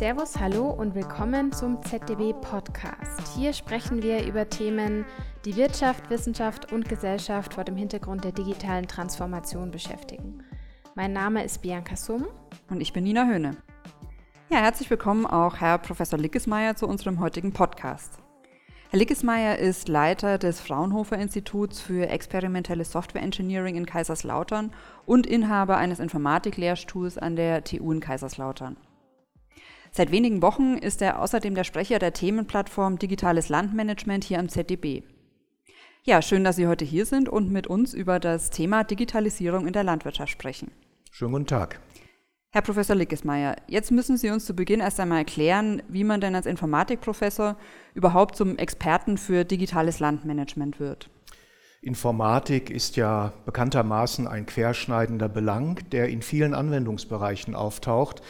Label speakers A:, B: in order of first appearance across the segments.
A: Servus, hallo und willkommen zum ZDW Podcast. Hier sprechen wir über Themen, die Wirtschaft, Wissenschaft und Gesellschaft vor dem Hintergrund der digitalen Transformation beschäftigen. Mein Name ist Bianca Summ.
B: Und ich bin Nina Höhne. Ja, herzlich willkommen auch Herr Professor Lickesmeier zu unserem heutigen Podcast. Herr Lickesmeier ist Leiter des Fraunhofer Instituts für experimentelle Software Engineering in Kaiserslautern und Inhaber eines Informatiklehrstuhls an der TU in Kaiserslautern. Seit wenigen Wochen ist er außerdem der Sprecher der Themenplattform Digitales Landmanagement hier am ZDB. Ja, schön, dass Sie heute hier sind und mit uns über das Thema Digitalisierung in der Landwirtschaft sprechen.
C: Schönen guten Tag.
B: Herr Professor Lickesmeier, jetzt müssen Sie uns zu Beginn erst einmal erklären, wie man denn als Informatikprofessor überhaupt zum Experten für digitales Landmanagement wird.
C: Informatik ist ja bekanntermaßen ein querschneidender Belang, der in vielen Anwendungsbereichen auftaucht.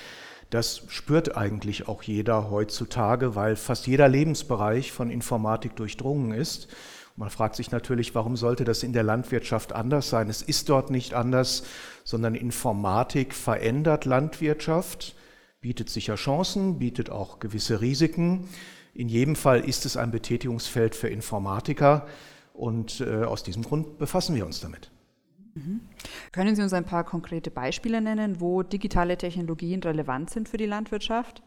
C: Das spürt eigentlich auch jeder heutzutage, weil fast jeder Lebensbereich von Informatik durchdrungen ist. Man fragt sich natürlich, warum sollte das in der Landwirtschaft anders sein? Es ist dort nicht anders, sondern Informatik verändert Landwirtschaft, bietet sicher Chancen, bietet auch gewisse Risiken. In jedem Fall ist es ein Betätigungsfeld für Informatiker und äh, aus diesem Grund befassen wir uns damit.
B: Mhm. Können Sie uns ein paar konkrete Beispiele nennen, wo digitale Technologien relevant sind für die Landwirtschaft?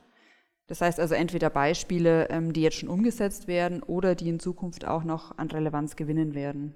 B: Das heißt also entweder Beispiele, ähm, die jetzt schon umgesetzt werden oder die in Zukunft auch noch an Relevanz gewinnen werden.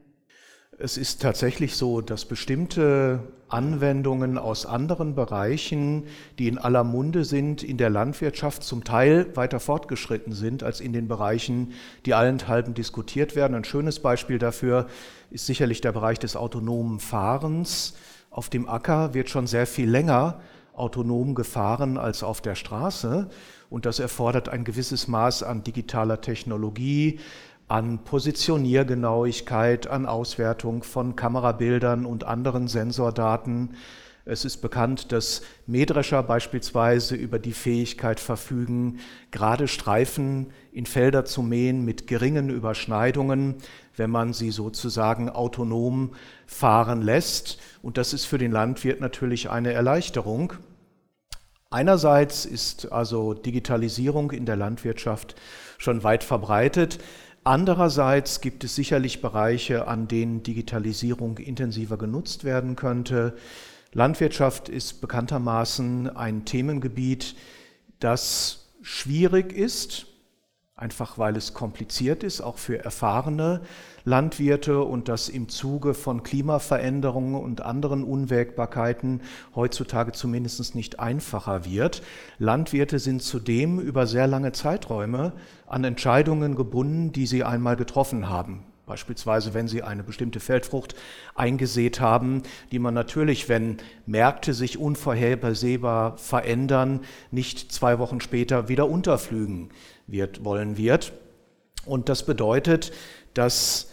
C: Es ist tatsächlich so, dass bestimmte Anwendungen aus anderen Bereichen, die in aller Munde sind, in der Landwirtschaft zum Teil weiter fortgeschritten sind als in den Bereichen, die allenthalben diskutiert werden. Ein schönes Beispiel dafür ist sicherlich der Bereich des autonomen Fahrens. Auf dem Acker wird schon sehr viel länger autonom gefahren als auf der Straße. Und das erfordert ein gewisses Maß an digitaler Technologie, an Positioniergenauigkeit, an Auswertung von Kamerabildern und anderen Sensordaten. Es ist bekannt, dass Mähdrescher beispielsweise über die Fähigkeit verfügen, gerade Streifen in Felder zu mähen mit geringen Überschneidungen, wenn man sie sozusagen autonom fahren lässt. Und das ist für den Landwirt natürlich eine Erleichterung. Einerseits ist also Digitalisierung in der Landwirtschaft schon weit verbreitet. Andererseits gibt es sicherlich Bereiche, an denen Digitalisierung intensiver genutzt werden könnte. Landwirtschaft ist bekanntermaßen ein Themengebiet, das schwierig ist, einfach weil es kompliziert ist, auch für erfahrene Landwirte und das im Zuge von Klimaveränderungen und anderen Unwägbarkeiten heutzutage zumindest nicht einfacher wird. Landwirte sind zudem über sehr lange Zeiträume an Entscheidungen gebunden, die sie einmal getroffen haben. Beispielsweise, wenn Sie eine bestimmte Feldfrucht eingesät haben, die man natürlich, wenn Märkte sich unvorhersehbar verändern, nicht zwei Wochen später wieder unterflügen wird, wollen wird. Und das bedeutet, dass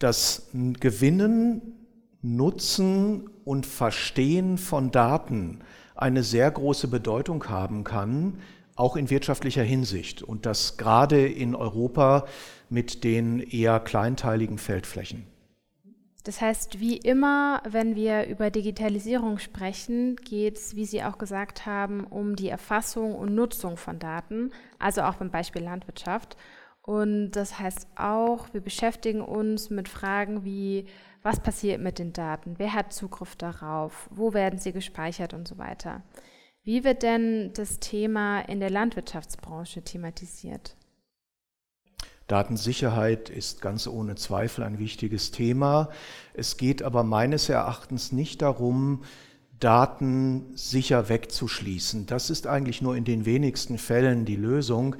C: das Gewinnen, Nutzen und Verstehen von Daten eine sehr große Bedeutung haben kann, auch in wirtschaftlicher Hinsicht. Und das gerade in Europa mit den eher kleinteiligen Feldflächen.
A: Das heißt, wie immer, wenn wir über Digitalisierung sprechen, geht es, wie Sie auch gesagt haben, um die Erfassung und Nutzung von Daten, also auch beim Beispiel Landwirtschaft. Und das heißt auch, wir beschäftigen uns mit Fragen wie, was passiert mit den Daten? Wer hat Zugriff darauf? Wo werden sie gespeichert und so weiter? Wie wird denn das Thema in der Landwirtschaftsbranche thematisiert?
C: Datensicherheit ist ganz ohne Zweifel ein wichtiges Thema. Es geht aber meines Erachtens nicht darum, Daten sicher wegzuschließen. Das ist eigentlich nur in den wenigsten Fällen die Lösung.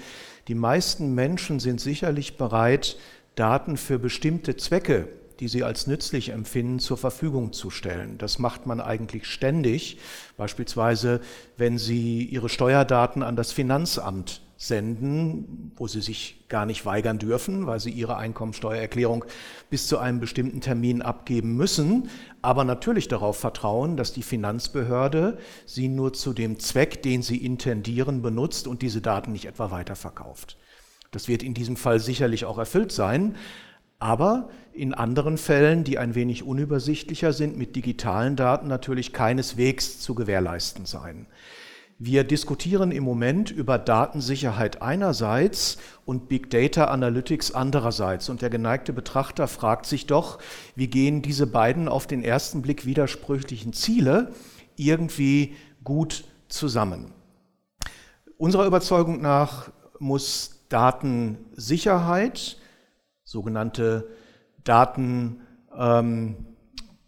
C: Die meisten Menschen sind sicherlich bereit, Daten für bestimmte Zwecke die sie als nützlich empfinden, zur Verfügung zu stellen. Das macht man eigentlich ständig, beispielsweise wenn Sie Ihre Steuerdaten an das Finanzamt senden, wo sie sich gar nicht weigern dürfen, weil sie ihre Einkommensteuererklärung bis zu einem bestimmten Termin abgeben müssen, aber natürlich darauf vertrauen, dass die Finanzbehörde sie nur zu dem Zweck, den sie intendieren, benutzt und diese Daten nicht etwa weiterverkauft. Das wird in diesem Fall sicherlich auch erfüllt sein, aber in anderen Fällen, die ein wenig unübersichtlicher sind, mit digitalen Daten natürlich keineswegs zu gewährleisten sein. Wir diskutieren im Moment über Datensicherheit einerseits und Big Data Analytics andererseits. Und der geneigte Betrachter fragt sich doch, wie gehen diese beiden auf den ersten Blick widersprüchlichen Ziele irgendwie gut zusammen. Unserer Überzeugung nach muss Datensicherheit, sogenannte Daten ähm,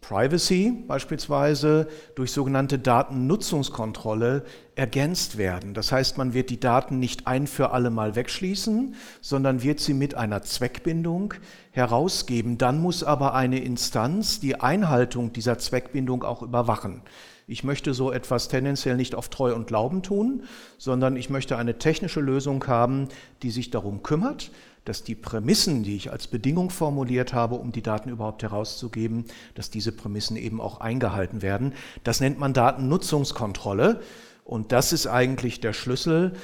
C: Privacy beispielsweise durch sogenannte Datennutzungskontrolle ergänzt werden. Das heißt, man wird die Daten nicht ein für alle Mal wegschließen, sondern wird sie mit einer Zweckbindung herausgeben. Dann muss aber eine Instanz die Einhaltung dieser Zweckbindung auch überwachen. Ich möchte so etwas tendenziell nicht auf Treu und Glauben tun, sondern ich möchte eine technische Lösung haben, die sich darum kümmert, dass die Prämissen, die ich als Bedingung formuliert habe, um die Daten überhaupt herauszugeben, dass diese Prämissen eben auch eingehalten werden. Das nennt man Datennutzungskontrolle und das ist eigentlich der Schlüssel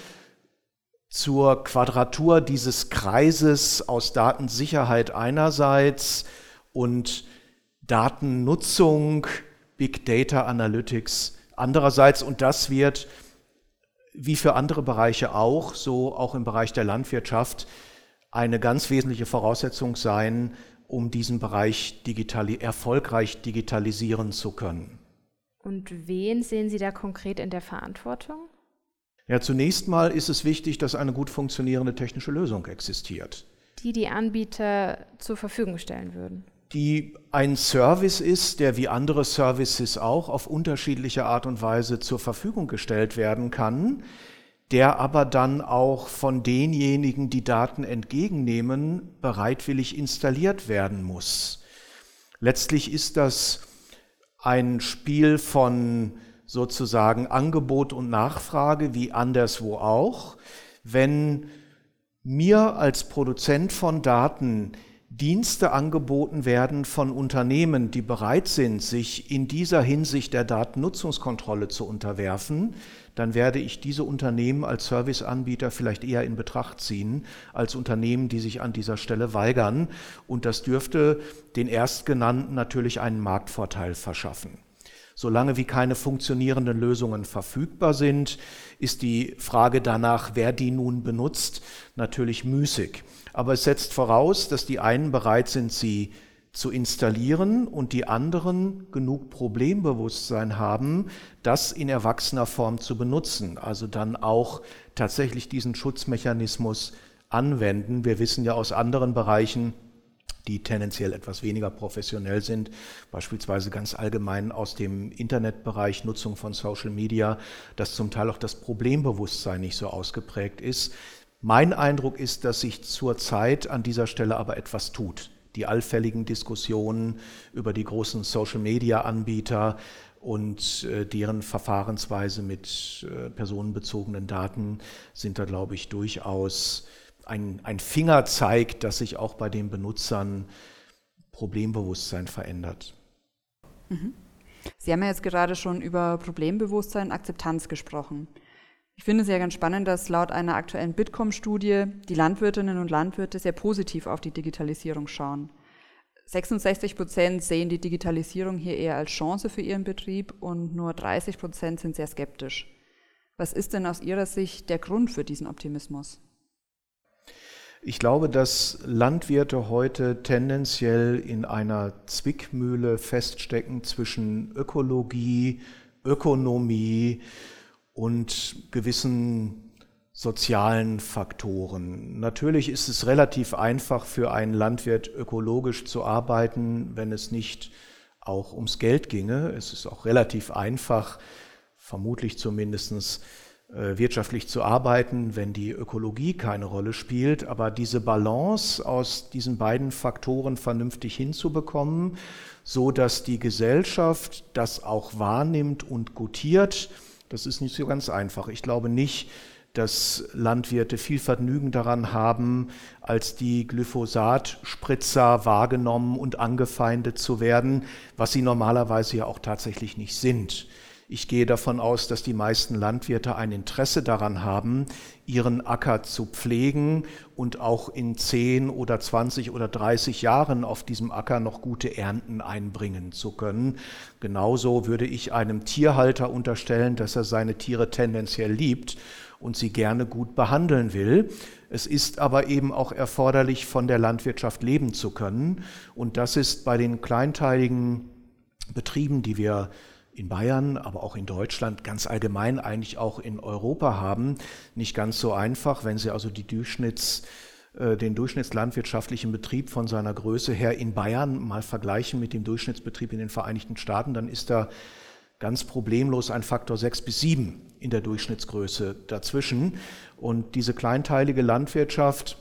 C: zur Quadratur dieses Kreises aus Datensicherheit einerseits und Datennutzung, Big Data Analytics andererseits und das wird wie für andere Bereiche auch, so auch im Bereich der Landwirtschaft, eine ganz wesentliche Voraussetzung sein, um diesen Bereich digitali erfolgreich digitalisieren zu können.
A: Und wen sehen Sie da konkret in der Verantwortung?
C: Ja, zunächst mal ist es wichtig, dass eine gut funktionierende technische Lösung existiert.
A: Die die Anbieter zur Verfügung stellen würden.
C: Die ein Service ist, der wie andere Services auch auf unterschiedliche Art und Weise zur Verfügung gestellt werden kann, der aber dann auch von denjenigen, die Daten entgegennehmen, bereitwillig installiert werden muss. Letztlich ist das ein Spiel von sozusagen Angebot und Nachfrage wie anderswo auch. Wenn mir als Produzent von Daten Dienste angeboten werden von Unternehmen, die bereit sind, sich in dieser Hinsicht der Datennutzungskontrolle zu unterwerfen, dann werde ich diese Unternehmen als Serviceanbieter vielleicht eher in Betracht ziehen als Unternehmen, die sich an dieser Stelle weigern. Und das dürfte den Erstgenannten natürlich einen Marktvorteil verschaffen. Solange wie keine funktionierenden Lösungen verfügbar sind, ist die Frage danach, wer die nun benutzt, natürlich müßig. Aber es setzt voraus, dass die einen bereit sind, sie zu installieren und die anderen genug Problembewusstsein haben, das in erwachsener Form zu benutzen, also dann auch tatsächlich diesen Schutzmechanismus anwenden. Wir wissen ja aus anderen Bereichen, die tendenziell etwas weniger professionell sind, beispielsweise ganz allgemein aus dem Internetbereich, Nutzung von Social Media, dass zum Teil auch das Problembewusstsein nicht so ausgeprägt ist. Mein Eindruck ist, dass sich zurzeit an dieser Stelle aber etwas tut die allfälligen Diskussionen über die großen Social-Media-Anbieter und äh, deren Verfahrensweise mit äh, personenbezogenen Daten sind da, glaube ich, durchaus ein, ein Fingerzeig, dass sich auch bei den Benutzern Problembewusstsein verändert.
B: Mhm. Sie haben ja jetzt gerade schon über Problembewusstsein und Akzeptanz gesprochen. Ich finde es ja ganz spannend, dass laut einer aktuellen Bitkom-Studie die Landwirtinnen und Landwirte sehr positiv auf die Digitalisierung schauen. 66 Prozent sehen die Digitalisierung hier eher als Chance für ihren Betrieb und nur 30 Prozent sind sehr skeptisch. Was ist denn aus Ihrer Sicht der Grund für diesen Optimismus?
C: Ich glaube, dass Landwirte heute tendenziell in einer Zwickmühle feststecken zwischen Ökologie, Ökonomie, und gewissen sozialen Faktoren. Natürlich ist es relativ einfach für einen Landwirt ökologisch zu arbeiten, wenn es nicht auch ums Geld ginge. Es ist auch relativ einfach, vermutlich zumindest äh, wirtschaftlich zu arbeiten, wenn die Ökologie keine Rolle spielt. Aber diese Balance aus diesen beiden Faktoren vernünftig hinzubekommen, so dass die Gesellschaft das auch wahrnimmt und gutiert, das ist nicht so ganz einfach. Ich glaube nicht, dass Landwirte viel Vergnügen daran haben, als die Glyphosat-Spritzer wahrgenommen und angefeindet zu werden, was sie normalerweise ja auch tatsächlich nicht sind. Ich gehe davon aus, dass die meisten Landwirte ein Interesse daran haben, ihren Acker zu pflegen und auch in 10 oder 20 oder 30 Jahren auf diesem Acker noch gute Ernten einbringen zu können. Genauso würde ich einem Tierhalter unterstellen, dass er seine Tiere tendenziell liebt und sie gerne gut behandeln will. Es ist aber eben auch erforderlich, von der Landwirtschaft leben zu können. Und das ist bei den kleinteiligen Betrieben, die wir in Bayern, aber auch in Deutschland, ganz allgemein eigentlich auch in Europa haben, nicht ganz so einfach. Wenn Sie also die Durchschnitts, äh, den durchschnittslandwirtschaftlichen Betrieb von seiner Größe her in Bayern mal vergleichen mit dem Durchschnittsbetrieb in den Vereinigten Staaten, dann ist da ganz problemlos ein Faktor 6 bis 7 in der Durchschnittsgröße dazwischen. Und diese kleinteilige Landwirtschaft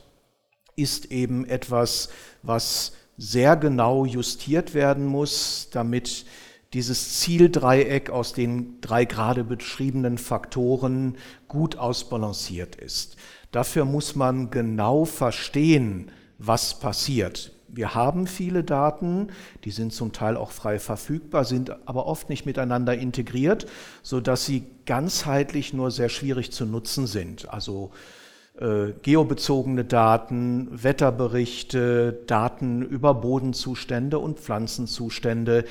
C: ist eben etwas, was sehr genau justiert werden muss, damit dieses Zieldreieck aus den drei gerade beschriebenen Faktoren gut ausbalanciert ist. Dafür muss man genau verstehen, was passiert. Wir haben viele Daten, die sind zum Teil auch frei verfügbar, sind aber oft nicht miteinander integriert, so dass sie ganzheitlich nur sehr schwierig zu nutzen sind. Also äh, geobezogene Daten, Wetterberichte, Daten über Bodenzustände und Pflanzenzustände,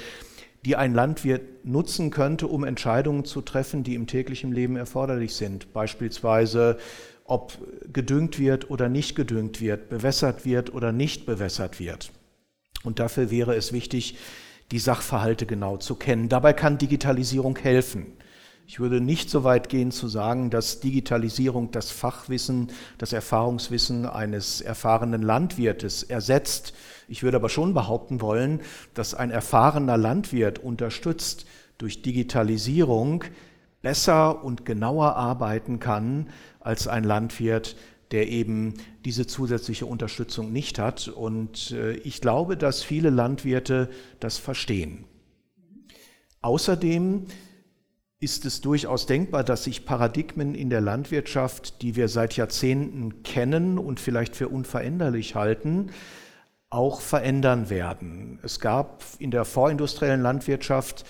C: die ein Landwirt nutzen könnte, um Entscheidungen zu treffen, die im täglichen Leben erforderlich sind. Beispielsweise, ob gedüngt wird oder nicht gedüngt wird, bewässert wird oder nicht bewässert wird. Und dafür wäre es wichtig, die Sachverhalte genau zu kennen. Dabei kann Digitalisierung helfen. Ich würde nicht so weit gehen zu sagen, dass Digitalisierung das Fachwissen, das Erfahrungswissen eines erfahrenen Landwirtes ersetzt. Ich würde aber schon behaupten wollen, dass ein erfahrener Landwirt unterstützt durch Digitalisierung besser und genauer arbeiten kann als ein Landwirt, der eben diese zusätzliche Unterstützung nicht hat. Und äh, ich glaube, dass viele Landwirte das verstehen. Außerdem ist es durchaus denkbar, dass sich Paradigmen in der Landwirtschaft, die wir seit Jahrzehnten kennen und vielleicht für unveränderlich halten, auch verändern werden. Es gab in der vorindustriellen Landwirtschaft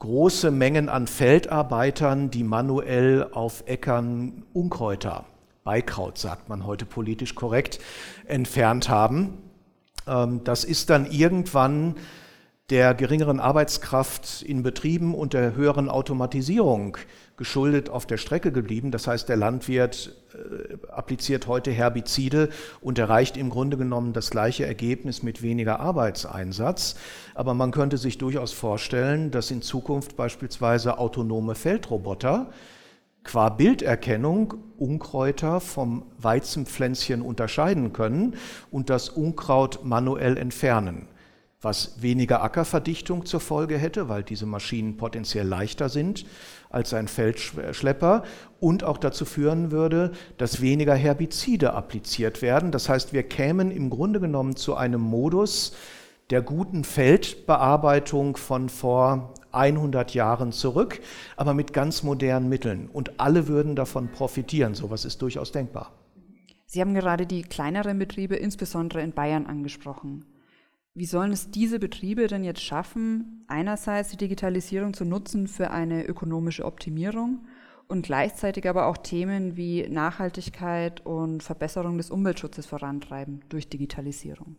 C: große Mengen an Feldarbeitern, die manuell auf Äckern Unkräuter, Beikraut sagt man heute politisch korrekt, entfernt haben. Ähm, das ist dann irgendwann der geringeren Arbeitskraft in Betrieben und der höheren Automatisierung geschuldet auf der Strecke geblieben. Das heißt, der Landwirt äh, appliziert heute Herbizide und erreicht im Grunde genommen das gleiche Ergebnis mit weniger Arbeitseinsatz. Aber man könnte sich durchaus vorstellen, dass in Zukunft beispielsweise autonome Feldroboter qua Bilderkennung Unkräuter vom Weizenpflänzchen unterscheiden können und das Unkraut manuell entfernen was weniger Ackerverdichtung zur Folge hätte, weil diese Maschinen potenziell leichter sind als ein Feldschlepper und auch dazu führen würde, dass weniger Herbizide appliziert werden. Das heißt, wir kämen im Grunde genommen zu einem Modus der guten Feldbearbeitung von vor 100 Jahren zurück, aber mit ganz modernen Mitteln. Und alle würden davon profitieren. Sowas ist durchaus denkbar.
B: Sie haben gerade die kleineren Betriebe, insbesondere in Bayern, angesprochen. Wie sollen es diese Betriebe denn jetzt schaffen, einerseits die Digitalisierung zu nutzen für eine ökonomische Optimierung und gleichzeitig aber auch Themen wie Nachhaltigkeit und Verbesserung des Umweltschutzes vorantreiben durch Digitalisierung?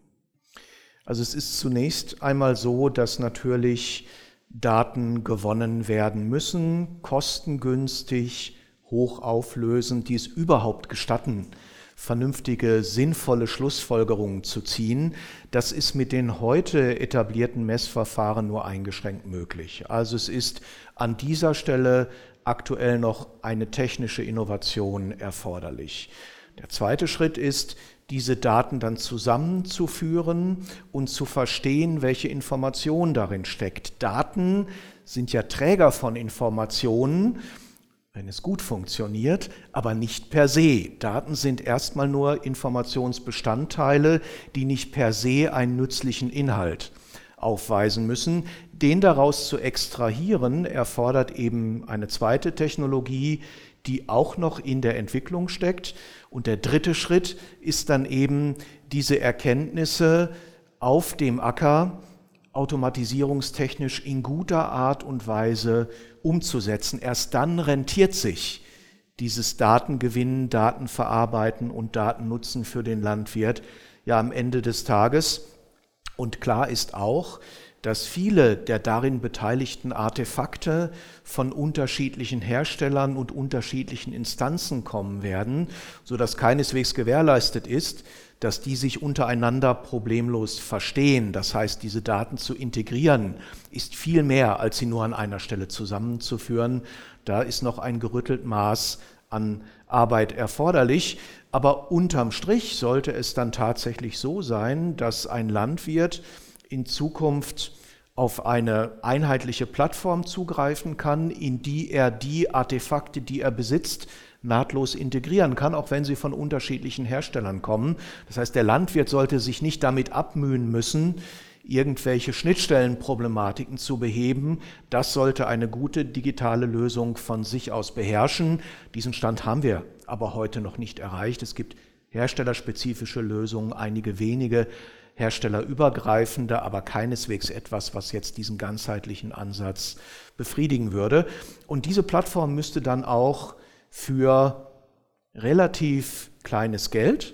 C: Also es ist zunächst einmal so, dass natürlich Daten gewonnen werden müssen, kostengünstig, hochauflösend, die es überhaupt gestatten, vernünftige, sinnvolle Schlussfolgerungen zu ziehen. Das ist mit den heute etablierten Messverfahren nur eingeschränkt möglich. Also es ist an dieser Stelle aktuell noch eine technische Innovation erforderlich. Der zweite Schritt ist, diese Daten dann zusammenzuführen und zu verstehen, welche Information darin steckt. Daten sind ja Träger von Informationen wenn es gut funktioniert, aber nicht per se. Daten sind erstmal nur Informationsbestandteile, die nicht per se einen nützlichen Inhalt aufweisen müssen. Den daraus zu extrahieren, erfordert eben eine zweite Technologie, die auch noch in der Entwicklung steckt. Und der dritte Schritt ist dann eben diese Erkenntnisse auf dem Acker automatisierungstechnisch in guter Art und Weise umzusetzen. Erst dann rentiert sich dieses Datengewinnen, Datenverarbeiten und Datennutzen für den Landwirt ja am Ende des Tages. Und klar ist auch, dass viele der darin beteiligten Artefakte von unterschiedlichen Herstellern und unterschiedlichen Instanzen kommen werden, so dass keineswegs gewährleistet ist, dass die sich untereinander problemlos verstehen. Das heißt, diese Daten zu integrieren, ist viel mehr, als sie nur an einer Stelle zusammenzuführen. Da ist noch ein gerüttelt Maß an Arbeit erforderlich. Aber unterm Strich sollte es dann tatsächlich so sein, dass ein Landwirt in Zukunft auf eine einheitliche Plattform zugreifen kann, in die er die Artefakte, die er besitzt, nahtlos integrieren kann, auch wenn sie von unterschiedlichen Herstellern kommen. Das heißt, der Landwirt sollte sich nicht damit abmühen müssen, irgendwelche Schnittstellenproblematiken zu beheben. Das sollte eine gute digitale Lösung von sich aus beherrschen. Diesen Stand haben wir aber heute noch nicht erreicht. Es gibt herstellerspezifische Lösungen, einige wenige herstellerübergreifende, aber keineswegs etwas, was jetzt diesen ganzheitlichen Ansatz befriedigen würde. Und diese Plattform müsste dann auch für relativ kleines Geld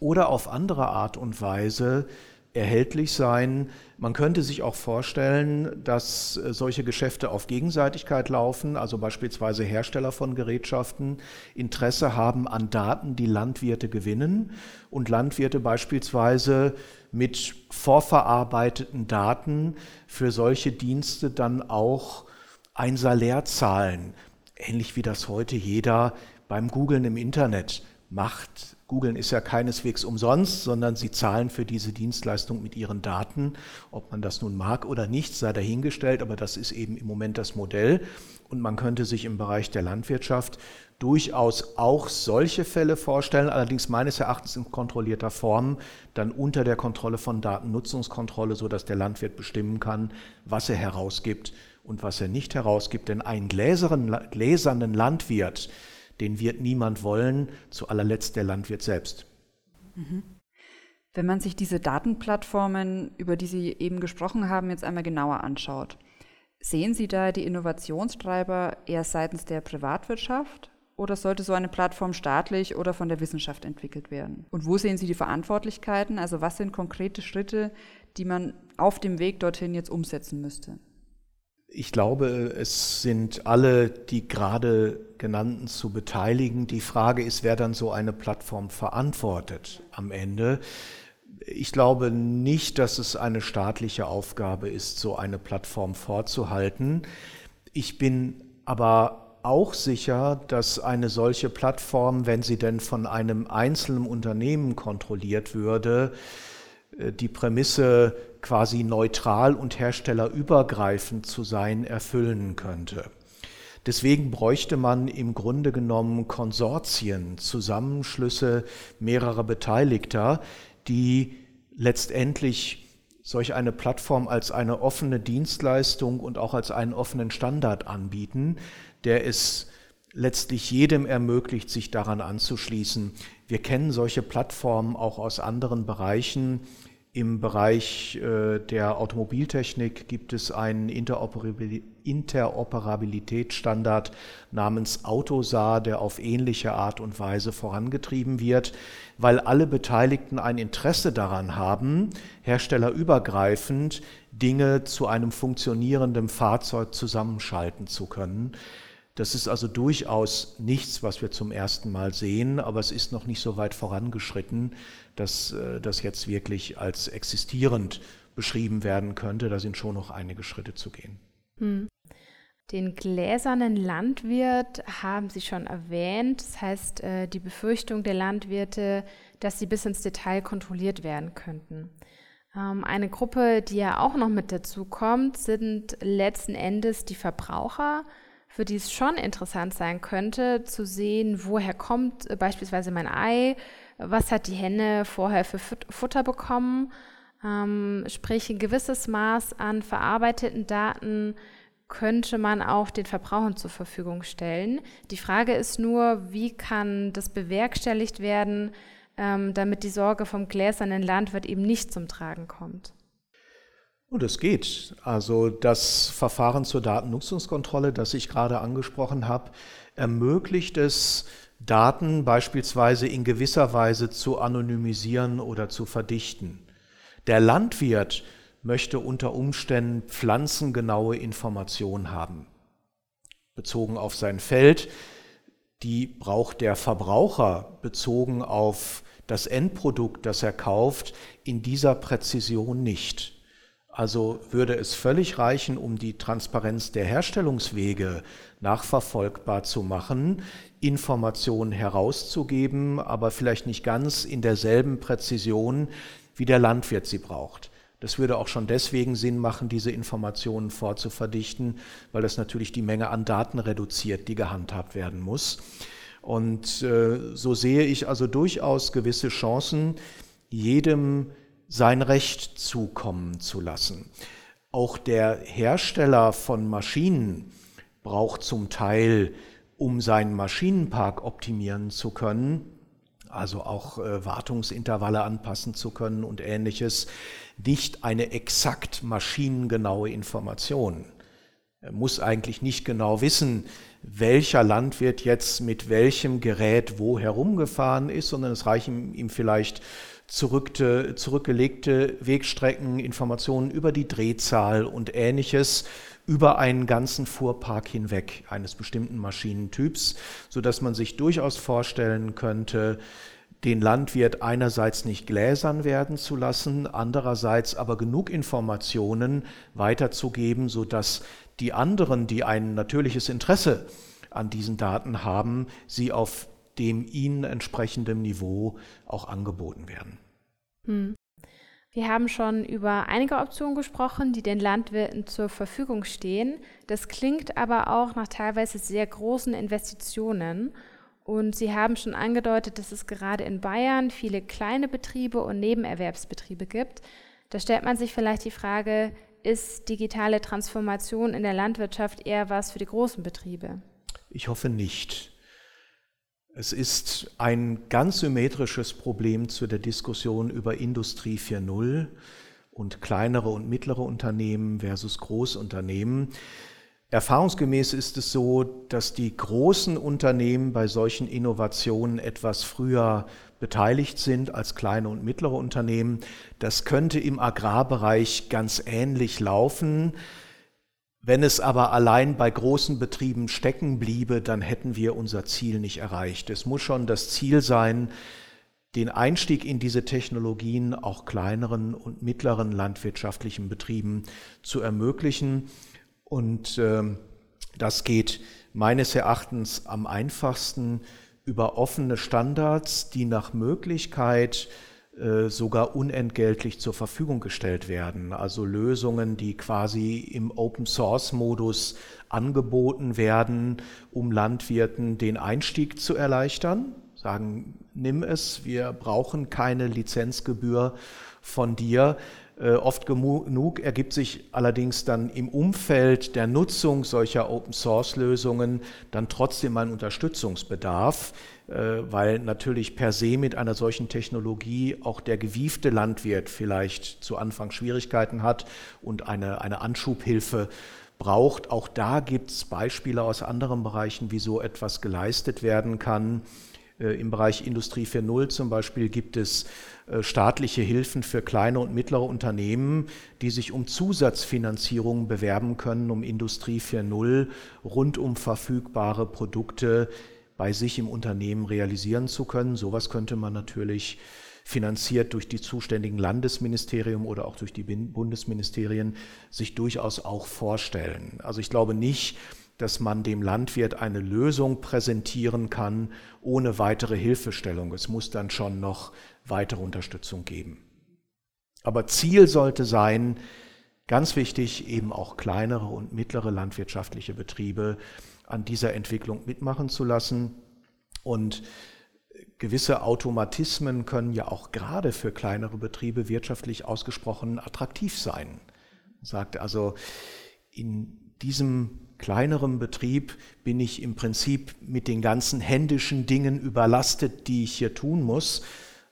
C: oder auf andere Art und Weise erhältlich sein. Man könnte sich auch vorstellen, dass äh, solche Geschäfte auf Gegenseitigkeit laufen, also beispielsweise Hersteller von Gerätschaften Interesse haben an Daten, die Landwirte gewinnen und Landwirte beispielsweise mit vorverarbeiteten Daten für solche Dienste dann auch ein Salär zahlen, ähnlich wie das heute jeder beim Googlen im Internet macht. Googlen ist ja keineswegs umsonst, sondern sie zahlen für diese Dienstleistung mit ihren Daten. Ob man das nun mag oder nicht, sei dahingestellt, aber das ist eben im Moment das Modell. Und man könnte sich im Bereich der Landwirtschaft durchaus auch solche Fälle vorstellen, allerdings meines Erachtens in kontrollierter Form, dann unter der Kontrolle von Datennutzungskontrolle, sodass der Landwirt bestimmen kann, was er herausgibt und was er nicht herausgibt. Denn einen gläsernen Landwirt, den wird niemand wollen, zu allerletzt der Landwirt selbst.
B: Mhm. Wenn man sich diese Datenplattformen, über die Sie eben gesprochen haben, jetzt einmal genauer anschaut, sehen Sie da die Innovationstreiber eher seitens der Privatwirtschaft oder sollte so eine Plattform staatlich oder von der Wissenschaft entwickelt werden? Und wo sehen Sie die Verantwortlichkeiten? Also was sind konkrete Schritte, die man auf dem Weg dorthin jetzt umsetzen müsste?
C: Ich glaube, es sind alle die gerade genannten zu beteiligen. Die Frage ist, wer dann so eine Plattform verantwortet am Ende. Ich glaube nicht, dass es eine staatliche Aufgabe ist, so eine Plattform vorzuhalten. Ich bin aber auch sicher, dass eine solche Plattform, wenn sie denn von einem einzelnen Unternehmen kontrolliert würde, äh, die Prämisse quasi neutral und herstellerübergreifend zu sein erfüllen könnte. Deswegen bräuchte man im Grunde genommen Konsortien, Zusammenschlüsse mehrerer Beteiligter, die letztendlich solch eine Plattform als eine offene Dienstleistung und auch als einen offenen Standard anbieten, der es letztlich jedem ermöglicht, sich daran anzuschließen. Wir kennen solche Plattformen auch aus anderen Bereichen. Im Bereich äh, der Automobiltechnik gibt es einen Interoperabilitätsstandard namens Autosar, der auf ähnliche Art und Weise vorangetrieben wird, weil alle Beteiligten ein Interesse daran haben, herstellerübergreifend Dinge zu einem funktionierenden Fahrzeug zusammenschalten zu können. Das ist also durchaus nichts, was wir zum ersten Mal sehen, aber es ist noch nicht so weit vorangeschritten, dass äh, das jetzt wirklich als existierend beschrieben werden könnte. Da sind schon noch einige Schritte zu gehen. Hm.
A: Den gläsernen Landwirt haben Sie schon erwähnt. Das heißt, äh, die Befürchtung der Landwirte, dass sie bis ins Detail kontrolliert werden könnten. Ähm, eine Gruppe, die ja auch noch mit dazu kommt, sind letzten Endes die Verbraucher, für die es schon interessant sein könnte, zu sehen, woher kommt äh, beispielsweise mein Ei, was hat die Henne vorher für Futter bekommen. Ähm, sprich, ein gewisses Maß an verarbeiteten Daten könnte man auch den Verbrauchern zur Verfügung stellen. Die Frage ist nur, wie kann das bewerkstelligt werden, ähm, damit die Sorge vom gläsernen Landwirt eben nicht zum Tragen kommt.
C: Und es geht. Also das Verfahren zur Datennutzungskontrolle, das ich gerade angesprochen habe, ermöglicht es, Daten beispielsweise in gewisser Weise zu anonymisieren oder zu verdichten. Der Landwirt möchte unter Umständen pflanzengenaue Informationen haben, bezogen auf sein Feld. Die braucht der Verbraucher bezogen auf das Endprodukt, das er kauft, in dieser Präzision nicht. Also würde es völlig reichen, um die Transparenz der Herstellungswege nachverfolgbar zu machen, Informationen herauszugeben, aber vielleicht nicht ganz in derselben Präzision, wie der Landwirt sie braucht. Das würde auch schon deswegen Sinn machen, diese Informationen vorzuverdichten, weil das natürlich die Menge an Daten reduziert, die gehandhabt werden muss. Und äh, so sehe ich also durchaus gewisse Chancen, jedem sein Recht zukommen zu lassen. Auch der Hersteller von Maschinen braucht zum Teil, um seinen Maschinenpark optimieren zu können, also auch äh, Wartungsintervalle anpassen zu können und ähnliches, nicht eine exakt maschinengenaue Information. Er muss eigentlich nicht genau wissen, welcher Landwirt jetzt mit welchem Gerät wo herumgefahren ist, sondern es reichen ihm vielleicht zurückte, zurückgelegte Wegstrecken, Informationen über die Drehzahl und ähnliches über einen ganzen Fuhrpark hinweg eines bestimmten Maschinentyps, sodass man sich durchaus vorstellen könnte, den Landwirt einerseits nicht gläsern werden zu lassen, andererseits aber genug Informationen weiterzugeben, sodass die anderen, die ein natürliches Interesse an diesen Daten haben, sie auf dem ihnen entsprechenden Niveau auch angeboten werden.
A: Hm. Wir haben schon über einige Optionen gesprochen, die den Landwirten zur Verfügung stehen. Das klingt aber auch nach teilweise sehr großen Investitionen. Und Sie haben schon angedeutet, dass es gerade in Bayern viele kleine Betriebe und Nebenerwerbsbetriebe gibt. Da stellt man sich vielleicht die Frage, ist digitale Transformation in der Landwirtschaft eher was für die großen Betriebe?
C: Ich hoffe nicht. Es ist ein ganz symmetrisches Problem zu der Diskussion über Industrie 4.0 und kleinere und mittlere Unternehmen versus Großunternehmen. Erfahrungsgemäß ist es so, dass die großen Unternehmen bei solchen Innovationen etwas früher beteiligt sind als kleine und mittlere Unternehmen. Das könnte im Agrarbereich ganz ähnlich laufen. Wenn es aber allein bei großen Betrieben stecken bliebe, dann hätten wir unser Ziel nicht erreicht. Es muss schon das Ziel sein, den Einstieg in diese Technologien auch kleineren und mittleren landwirtschaftlichen Betrieben zu ermöglichen. Und äh, das geht meines Erachtens am einfachsten über offene Standards, die nach Möglichkeit sogar unentgeltlich zur Verfügung gestellt werden. Also Lösungen, die quasi im Open-Source-Modus angeboten werden, um Landwirten den Einstieg zu erleichtern. Sagen, nimm es, wir brauchen keine Lizenzgebühr von dir. Äh, oft genug ergibt sich allerdings dann im Umfeld der Nutzung solcher Open-Source-Lösungen dann trotzdem ein Unterstützungsbedarf, äh, weil natürlich per se mit einer solchen Technologie auch der gewiefte Landwirt vielleicht zu Anfang Schwierigkeiten hat und eine, eine Anschubhilfe braucht. Auch da gibt es Beispiele aus anderen Bereichen, wie so etwas geleistet werden kann. Äh, Im Bereich Industrie 4.0 zum Beispiel gibt es äh, staatliche Hilfen für kleine und mittlere Unternehmen, die sich um Zusatzfinanzierungen bewerben können, um Industrie 4.0 rundum verfügbare Produkte bei sich im Unternehmen realisieren zu können. Sowas könnte man natürlich finanziert durch die zuständigen Landesministerium oder auch durch die Bundesministerien sich durchaus auch vorstellen. Also ich glaube nicht, dass man dem Landwirt eine Lösung präsentieren kann ohne weitere Hilfestellung. Es muss dann schon noch weitere Unterstützung geben. Aber Ziel sollte sein, ganz wichtig, eben auch kleinere und mittlere landwirtschaftliche Betriebe an dieser Entwicklung mitmachen zu lassen. Und gewisse Automatismen können ja auch gerade für kleinere Betriebe wirtschaftlich ausgesprochen attraktiv sein. sagt also, in diesem kleinerem Betrieb bin ich im Prinzip mit den ganzen händischen Dingen überlastet, die ich hier tun muss.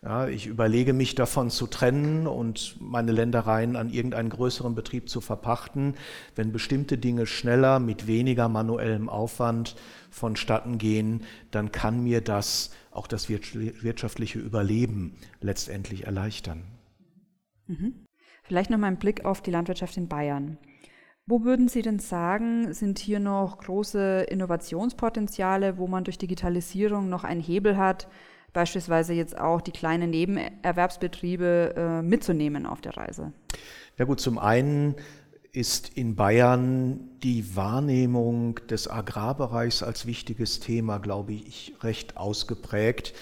C: Ja, ich überlege mich davon zu trennen und meine Ländereien an irgendeinen größeren Betrieb zu verpachten, wenn bestimmte Dinge schneller mit weniger manuellem Aufwand vonstatten gehen, dann kann mir das auch das wirtschaftliche Überleben letztendlich erleichtern.
B: Mhm. Vielleicht noch mal ein Blick auf die Landwirtschaft in Bayern. Wo würden Sie denn sagen, sind hier noch große Innovationspotenziale, wo man durch Digitalisierung noch einen Hebel hat, beispielsweise jetzt auch die kleinen Nebenerwerbsbetriebe äh, mitzunehmen auf der Reise?
C: Ja gut, zum einen ist in Bayern die Wahrnehmung des Agrarbereichs als wichtiges Thema, glaube ich, recht ausgeprägt.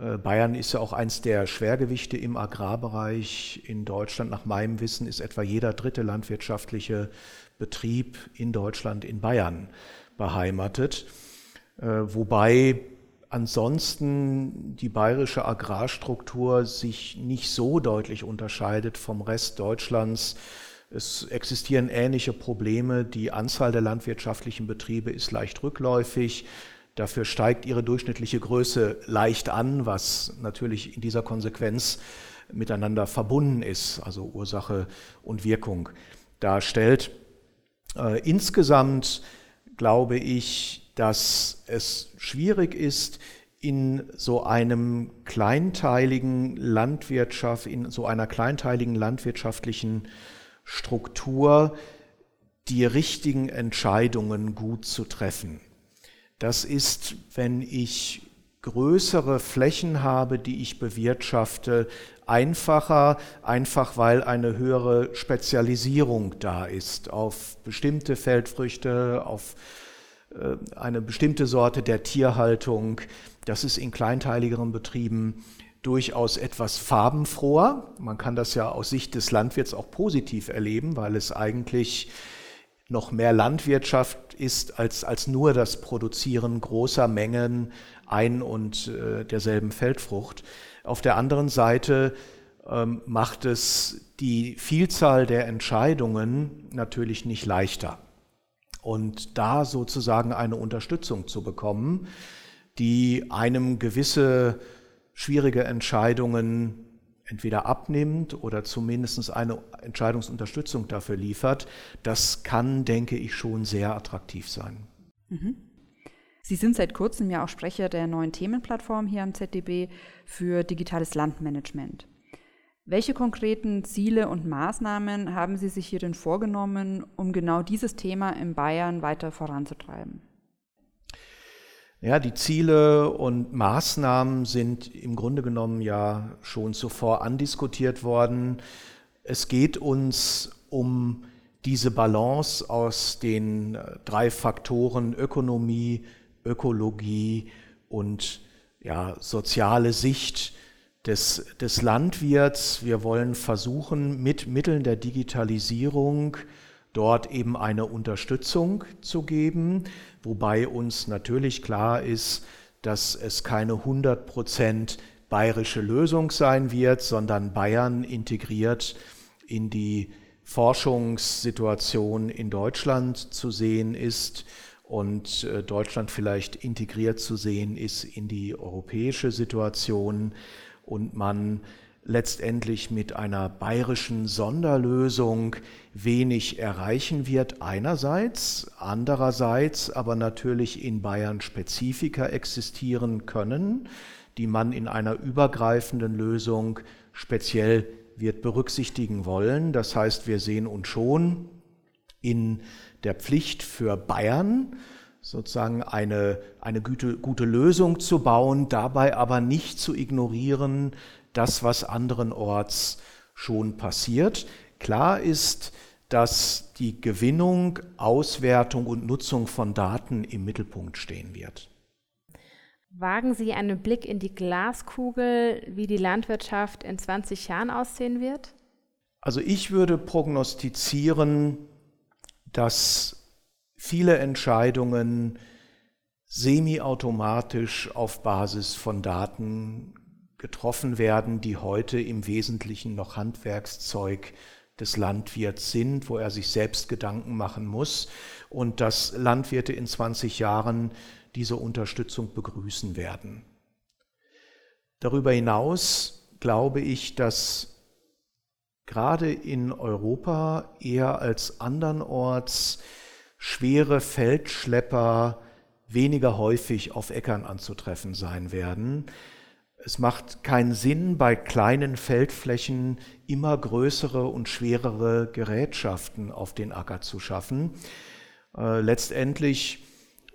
C: Äh, Bayern ist ja auch eins der Schwergewichte im Agrarbereich in Deutschland. Nach meinem Wissen ist etwa jeder dritte landwirtschaftliche Betrieb in Deutschland in Bayern beheimatet. Äh, wobei ansonsten die bayerische Agrarstruktur sich nicht so deutlich unterscheidet vom Rest Deutschlands. Es existieren ähnliche Probleme. Die Anzahl der landwirtschaftlichen Betriebe ist leicht rückläufig. Dafür steigt ihre durchschnittliche Größe leicht an, was natürlich in dieser Konsequenz miteinander verbunden ist, also Ursache und Wirkung darstellt. Äh, insgesamt glaube ich, dass es schwierig ist, in so einem kleinteiligen Landwirtschaft, in so einer kleinteiligen landwirtschaftlichen Struktur die richtigen Entscheidungen gut zu treffen. Das ist, wenn ich größere Flächen habe, die ich bewirtschafte, einfacher, einfach weil eine höhere Spezialisierung da ist auf bestimmte Feldfrüchte, auf äh, eine bestimmte Sorte der Tierhaltung. Das ist in kleinteiligeren Betrieben durchaus etwas farbenfroher. Man kann das ja aus Sicht des Landwirts auch positiv erleben, weil es eigentlich noch mehr Landwirtschaft ist als, als nur das Produzieren großer Mengen ein und äh, derselben Feldfrucht. Auf der anderen Seite ähm, macht es die Vielzahl der Entscheidungen natürlich nicht leichter. Und da sozusagen eine Unterstützung zu bekommen, die einem gewisse schwierige Entscheidungen entweder abnimmt oder zumindest eine Entscheidungsunterstützung dafür liefert, das kann, denke ich, schon sehr attraktiv sein.
B: Mhm. Sie sind seit kurzem ja auch Sprecher der neuen Themenplattform hier am ZDB für digitales Landmanagement. Welche konkreten Ziele und Maßnahmen haben Sie sich hier denn vorgenommen, um genau dieses Thema in Bayern weiter voranzutreiben?
C: Ja, die Ziele und Maßnahmen sind im Grunde genommen ja schon zuvor andiskutiert worden. Es geht uns um diese Balance aus den äh, drei Faktoren Ökonomie, Ökologie und ja, soziale Sicht des, des Landwirts. Wir wollen versuchen, mit Mitteln der Digitalisierung dort eben eine Unterstützung zu geben, wobei uns natürlich klar ist, dass es keine 100 Prozent bayerische Lösung sein wird, sondern Bayern integriert in die Forschungssituation in Deutschland zu sehen ist und äh, Deutschland vielleicht integriert zu sehen ist in die europäische Situation und man letztendlich mit einer bayerischen Sonderlösung wenig erreichen wird einerseits, andererseits aber natürlich in Bayern Spezifika existieren können, die man in einer übergreifenden Lösung speziell wird berücksichtigen wollen. Das heißt, wir sehen uns schon in der Pflicht für Bayern, sozusagen eine, eine gute, gute Lösung zu bauen, dabei aber nicht zu ignorieren, das, was anderenorts schon passiert. Klar ist, dass die Gewinnung, Auswertung und Nutzung von Daten im Mittelpunkt stehen wird.
A: Wagen Sie einen Blick in die Glaskugel, wie die Landwirtschaft in 20 Jahren aussehen wird?
C: Also ich würde prognostizieren, dass viele Entscheidungen semiautomatisch auf Basis von Daten getroffen werden, die heute im Wesentlichen noch Handwerkszeug des Landwirts sind, wo er sich selbst Gedanken machen muss und dass Landwirte in 20 Jahren diese Unterstützung begrüßen werden. Darüber hinaus glaube ich, dass gerade in Europa eher als andernorts schwere Feldschlepper weniger häufig auf Äckern anzutreffen sein werden. Es macht keinen Sinn, bei kleinen Feldflächen immer größere und schwerere Gerätschaften auf den Acker zu schaffen. Äh, letztendlich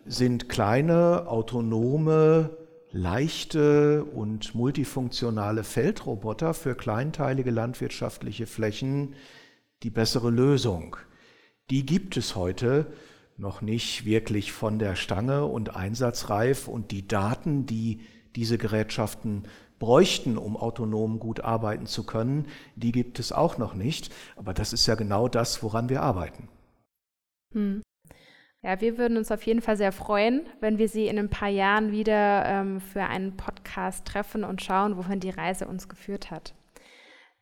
C: sind kleine, autonome, leichte und multifunktionale Feldroboter für kleinteilige landwirtschaftliche Flächen die bessere Lösung. Die gibt es heute noch nicht wirklich von der Stange und einsatzreif und die Daten, die diese Gerätschaften bräuchten, um autonom gut arbeiten zu können, die gibt es auch noch nicht. Aber das ist ja genau das, woran wir arbeiten.
A: Hm. Ja, wir würden uns auf jeden Fall sehr freuen, wenn wir Sie in ein paar Jahren wieder ähm, für einen Podcast treffen und schauen, wohin die Reise uns geführt hat.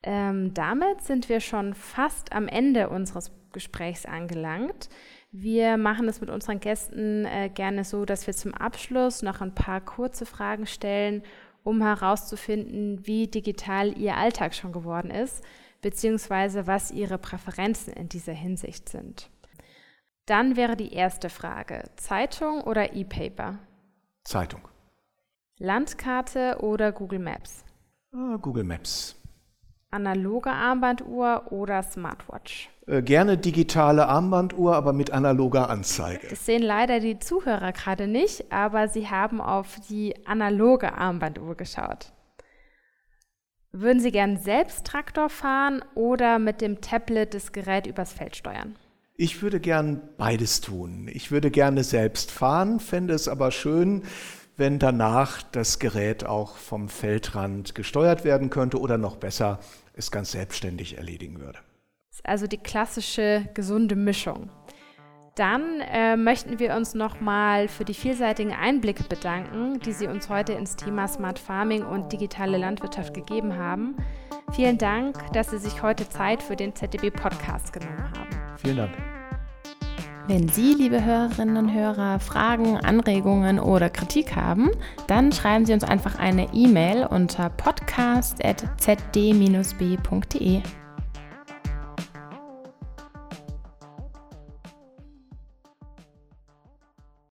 A: Ähm, damit sind wir schon fast am Ende unseres Gesprächs angelangt. Wir machen es mit unseren Gästen äh, gerne so, dass wir zum Abschluss noch ein paar kurze Fragen stellen, um herauszufinden, wie digital Ihr Alltag schon geworden ist, beziehungsweise was Ihre Präferenzen in dieser Hinsicht sind. Dann wäre die erste Frage, Zeitung oder E-Paper?
C: Zeitung.
A: Landkarte oder Google Maps?
C: Ah, Google Maps.
A: Analoge Armbanduhr oder Smartwatch?
C: Äh, gerne digitale Armbanduhr, aber mit analoger Anzeige.
A: Das sehen leider die Zuhörer gerade nicht, aber sie haben auf die analoge Armbanduhr geschaut. Würden Sie gern selbst Traktor fahren oder mit dem Tablet das Gerät übers Feld steuern?
C: Ich würde gern beides tun. Ich würde gerne selbst fahren, fände es aber schön, wenn danach das Gerät auch vom Feldrand gesteuert werden könnte oder noch besser es ganz selbstständig erledigen würde.
A: Also die klassische gesunde Mischung. Dann äh, möchten wir uns nochmal für die vielseitigen Einblicke bedanken, die Sie uns heute ins Thema Smart Farming und digitale Landwirtschaft gegeben haben. Vielen Dank, dass Sie sich heute Zeit für den ZDB Podcast genommen haben.
C: Vielen Dank.
A: Wenn Sie, liebe Hörerinnen und Hörer, Fragen, Anregungen oder Kritik haben, dann schreiben Sie uns einfach eine E-Mail unter podcast.zd-b.de.